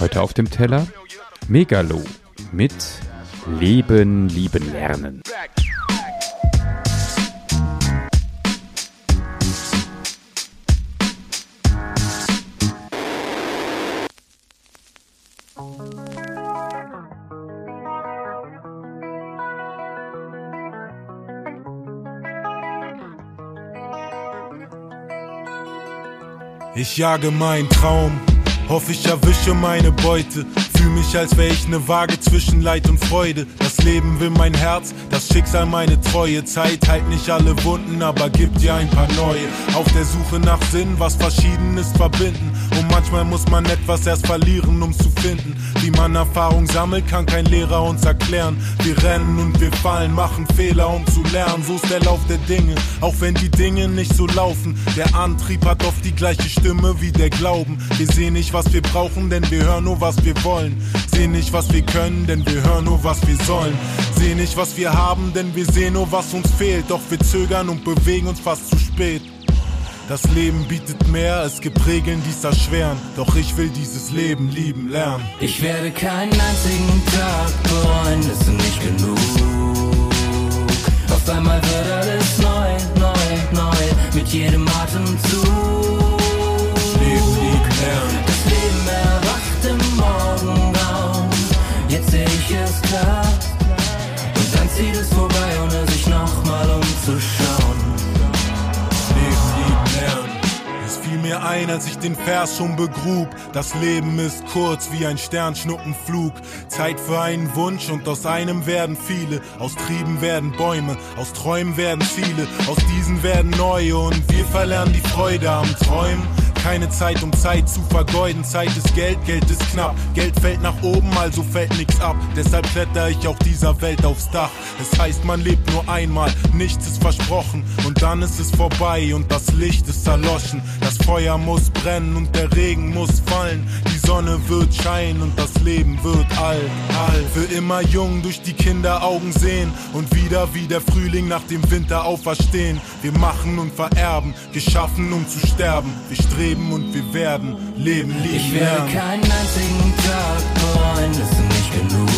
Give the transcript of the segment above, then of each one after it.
Heute auf dem Teller Megalo mit Leben, Lieben, Lernen. Ich jage meinen Traum, hoffe ich erwische meine Beute. Fühl mich, als wär ich ne Waage zwischen Leid und Freude. Das Leben will mein Herz, das Schicksal meine Treue. Zeit heilt nicht alle Wunden, aber gibt dir ein paar neue. Auf der Suche nach Sinn, was Verschiedenes verbinden. Und manchmal muss man etwas erst verlieren, um zu finden. Wie man Erfahrung sammelt, kann kein Lehrer uns erklären. Wir rennen und wir fallen, machen Fehler, um zu lernen. So ist der Lauf der Dinge, auch wenn die Dinge nicht so laufen. Der Antrieb hat oft die gleiche Stimme wie der Glauben. Wir sehen nicht, was wir brauchen, denn wir hören nur, was wir wollen. Sehen nicht, was wir können, denn wir hören nur, was wir sollen. Sehen nicht, was wir haben, denn wir sehen nur, was uns fehlt. Doch wir zögern und bewegen uns fast zu spät. Das Leben bietet mehr, es gibt Regeln, die's erschweren. Doch ich will dieses Leben lieben lernen. Ich werde keinen einzigen Tag bereuen, ist nicht genug. Auf einmal wird alles neu, neu, neu, mit jedem Atemzug. Leben lieben lernen. Das Leben seh ich es klar. Und dann zieht es vorbei, ohne sich nochmal umzuschauen. Leben lieben lernen. Es fiel mir ein, als ich den Vers schon begrub. Das Leben ist kurz wie ein Sternschnuppenflug. Zeit für einen Wunsch und aus einem werden viele. Aus Trieben werden Bäume, aus Träumen werden Ziele. Aus diesen werden neue und wir verlernen die Freude am Träumen. Keine Zeit, um Zeit zu vergeuden. Zeit ist Geld, Geld ist knapp. Geld fällt nach oben, also fällt nix ab. Deshalb kletter ich auch dieser Welt aufs Dach. Es heißt, man lebt nur einmal, nichts ist versprochen. Und dann ist es vorbei und das Licht ist erloschen. Das Feuer muss brennen und der Regen muss fallen. Die Sonne wird scheinen und das Leben wird alt, alt. Für immer jung durch die Kinderaugen sehen und wieder wie der Frühling nach dem Winter auferstehen. Wir machen und vererben, geschaffen um zu sterben. Wir streben und wir werden leben, lieben, Ich werde keinen einzigen Tag bereuen, ist nicht genug.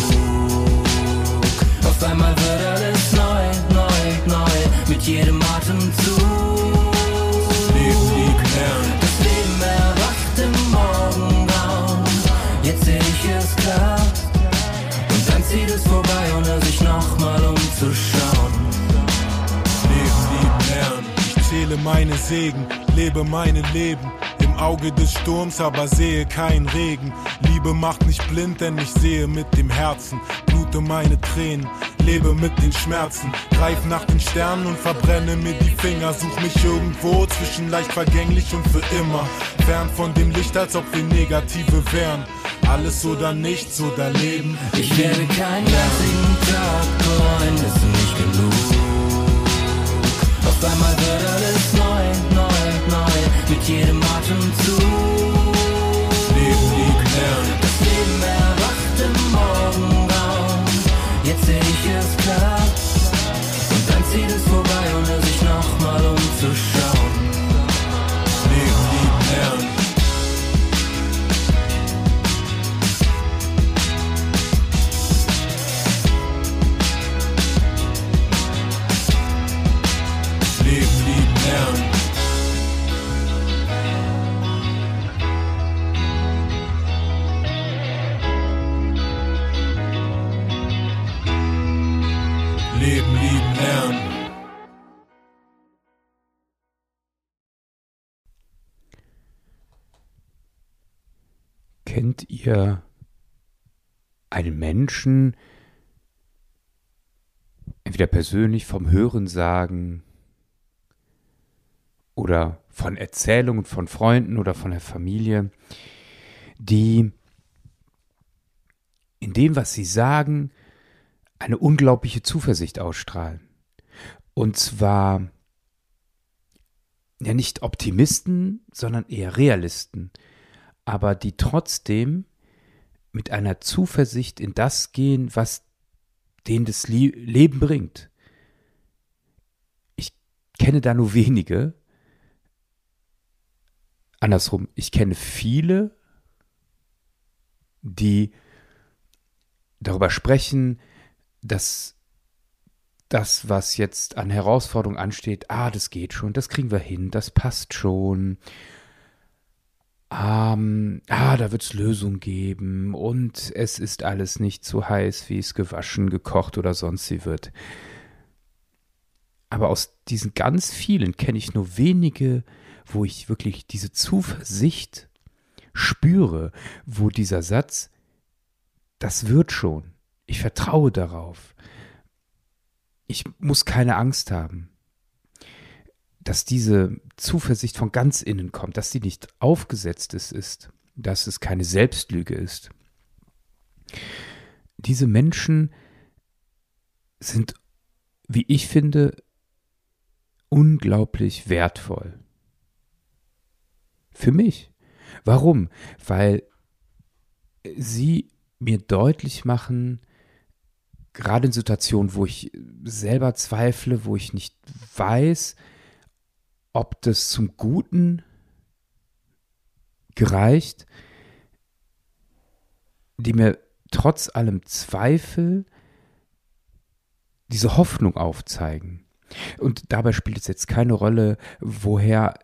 Auf einmal wird alles neu, neu, neu, mit jedem Atemzug. Leben, lieben, lernen. Das Leben erwacht im Morgengrauen, jetzt seh ich es klar. Und dann zieht es vorbei, ohne sich nochmal umzuschauen. Leben, lieben, lernen. Ich zähle meine Segen, lebe mein Leben. Auge des Sturms, aber sehe keinen Regen. Liebe macht nicht blind, denn ich sehe mit dem Herzen. Blute meine Tränen, lebe mit den Schmerzen. Greif nach den Sternen und verbrenne mir die Finger. Such mich irgendwo zwischen leicht vergänglich und für immer. Fern von dem Licht, als ob wir Negative wären. Alles oder nichts oder Leben. Ich werde keinen einzigen Tag bereuen, ist nicht genug. Auf einmal wird alles jedem Atemzug. Lernen. Kennt ihr einen Menschen, entweder persönlich vom Hörensagen oder von Erzählungen von Freunden oder von der Familie, die in dem, was sie sagen, eine unglaubliche Zuversicht ausstrahlen. Und zwar ja nicht Optimisten, sondern eher Realisten, aber die trotzdem mit einer Zuversicht in das gehen, was denen das Leben bringt. Ich kenne da nur wenige. Andersrum, ich kenne viele, die darüber sprechen, dass das, was jetzt an Herausforderungen ansteht, ah, das geht schon, das kriegen wir hin, das passt schon. Ähm, ah, da wird es Lösungen geben und es ist alles nicht so heiß, wie es gewaschen, gekocht oder sonst wie wird. Aber aus diesen ganz vielen kenne ich nur wenige, wo ich wirklich diese Zuversicht spüre, wo dieser Satz, das wird schon, ich vertraue darauf, ich muss keine Angst haben, dass diese Zuversicht von ganz innen kommt, dass sie nicht aufgesetztes ist, dass es keine Selbstlüge ist. Diese Menschen sind, wie ich finde, unglaublich wertvoll. Für mich. Warum? Weil sie mir deutlich machen, gerade in Situationen, wo ich selber zweifle, wo ich nicht weiß, ob das zum Guten gereicht, die mir trotz allem Zweifel diese Hoffnung aufzeigen. Und dabei spielt es jetzt keine Rolle, woher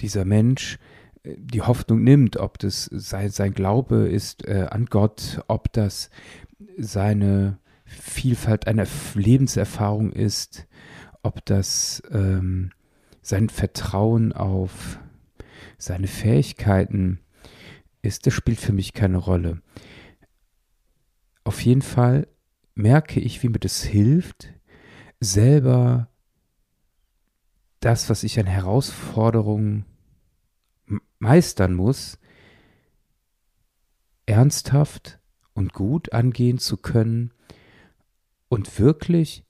dieser Mensch äh, die Hoffnung nimmt, ob das sein, sein Glaube ist äh, an Gott, ob das seine Vielfalt einer Lebenserfahrung ist, ob das ähm, sein Vertrauen auf seine Fähigkeiten ist, das spielt für mich keine Rolle. Auf jeden Fall merke ich, wie mir das hilft, selber das, was ich an Herausforderungen meistern muss, ernsthaft und gut angehen zu können und wirklich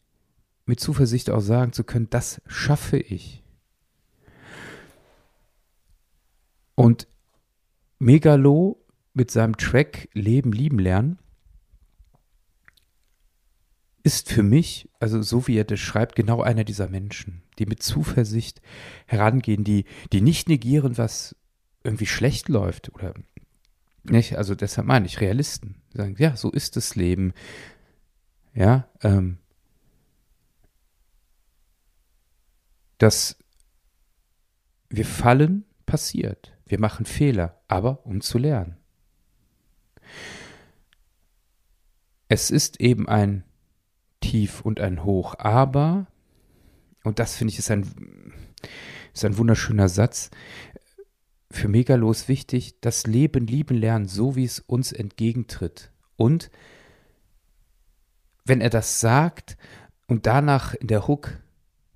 mit Zuversicht auch sagen zu können, das schaffe ich. Und Megalo mit seinem Track Leben lieben lernen ist für mich, also so wie er das schreibt, genau einer dieser Menschen, die mit Zuversicht herangehen, die, die nicht negieren, was irgendwie schlecht läuft oder nicht. Also deshalb meine ich Realisten. Die sagen, ja, so ist das Leben. Ja, ähm, dass wir fallen, passiert. Wir machen Fehler, aber um zu lernen. Es ist eben ein Tief und ein Hoch. Aber, und das finde ich ist ein, ist ein wunderschöner Satz, für Megalos wichtig, das Leben lieben lernen, so wie es uns entgegentritt. Und wenn er das sagt und danach in der Hook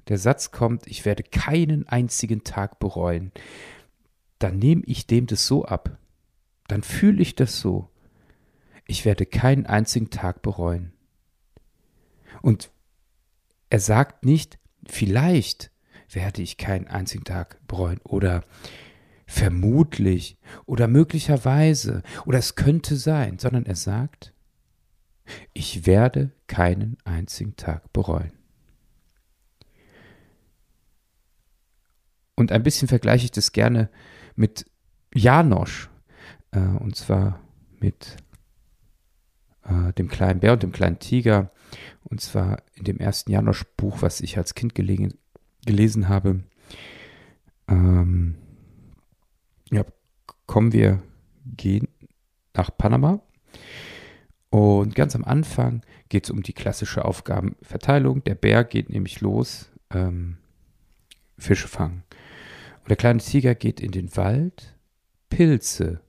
der Satz kommt, ich werde keinen einzigen Tag bereuen, dann nehme ich dem das so ab. Dann fühle ich das so. Ich werde keinen einzigen Tag bereuen. Und er sagt nicht, vielleicht werde ich keinen einzigen Tag bereuen oder vermutlich oder möglicherweise oder es könnte sein, sondern er sagt, ich werde keinen einzigen Tag bereuen. Und ein bisschen vergleiche ich das gerne mit Janosch, äh, und zwar mit äh, dem kleinen Bär und dem kleinen Tiger. Und zwar in dem ersten Janosch-Buch, was ich als Kind gelegen, gelesen habe. Ähm, ja, kommen wir, gehen nach Panama. Und ganz am Anfang geht es um die klassische Aufgabenverteilung. Der Bär geht nämlich los, ähm, Fische fangen. Und der kleine Tiger geht in den Wald, Pilze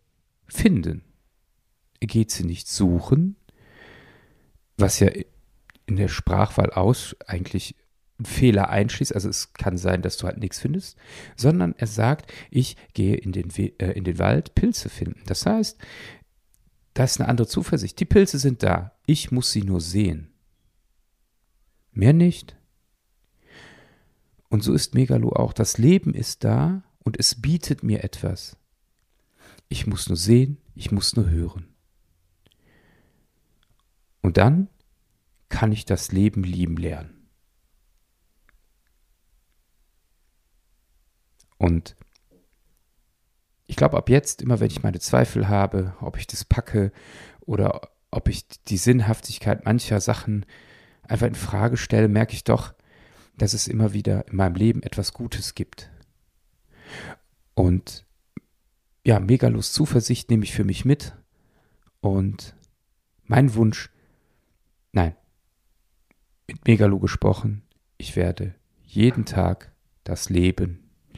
finden. Er geht sie nicht suchen, was ja in der Sprachwahl aus eigentlich Fehler einschließt. Also es kann sein, dass du halt nichts findest, sondern er sagt, ich gehe in den, äh, in den Wald Pilze finden. Das heißt, da ist eine andere Zuversicht. Die Pilze sind da. Ich muss sie nur sehen. Mehr nicht. Und so ist Megalo auch. Das Leben ist da und es bietet mir etwas. Ich muss nur sehen, ich muss nur hören. Und dann kann ich das Leben lieben lernen. Und ich glaube, ab jetzt, immer wenn ich meine Zweifel habe, ob ich das packe oder ob ich die Sinnhaftigkeit mancher Sachen einfach in Frage stelle, merke ich doch, dass es immer wieder in meinem Leben etwas Gutes gibt. Und ja, Megalus Zuversicht nehme ich für mich mit. Und mein Wunsch, nein, mit Megalo gesprochen, ich werde jeden Tag das Leben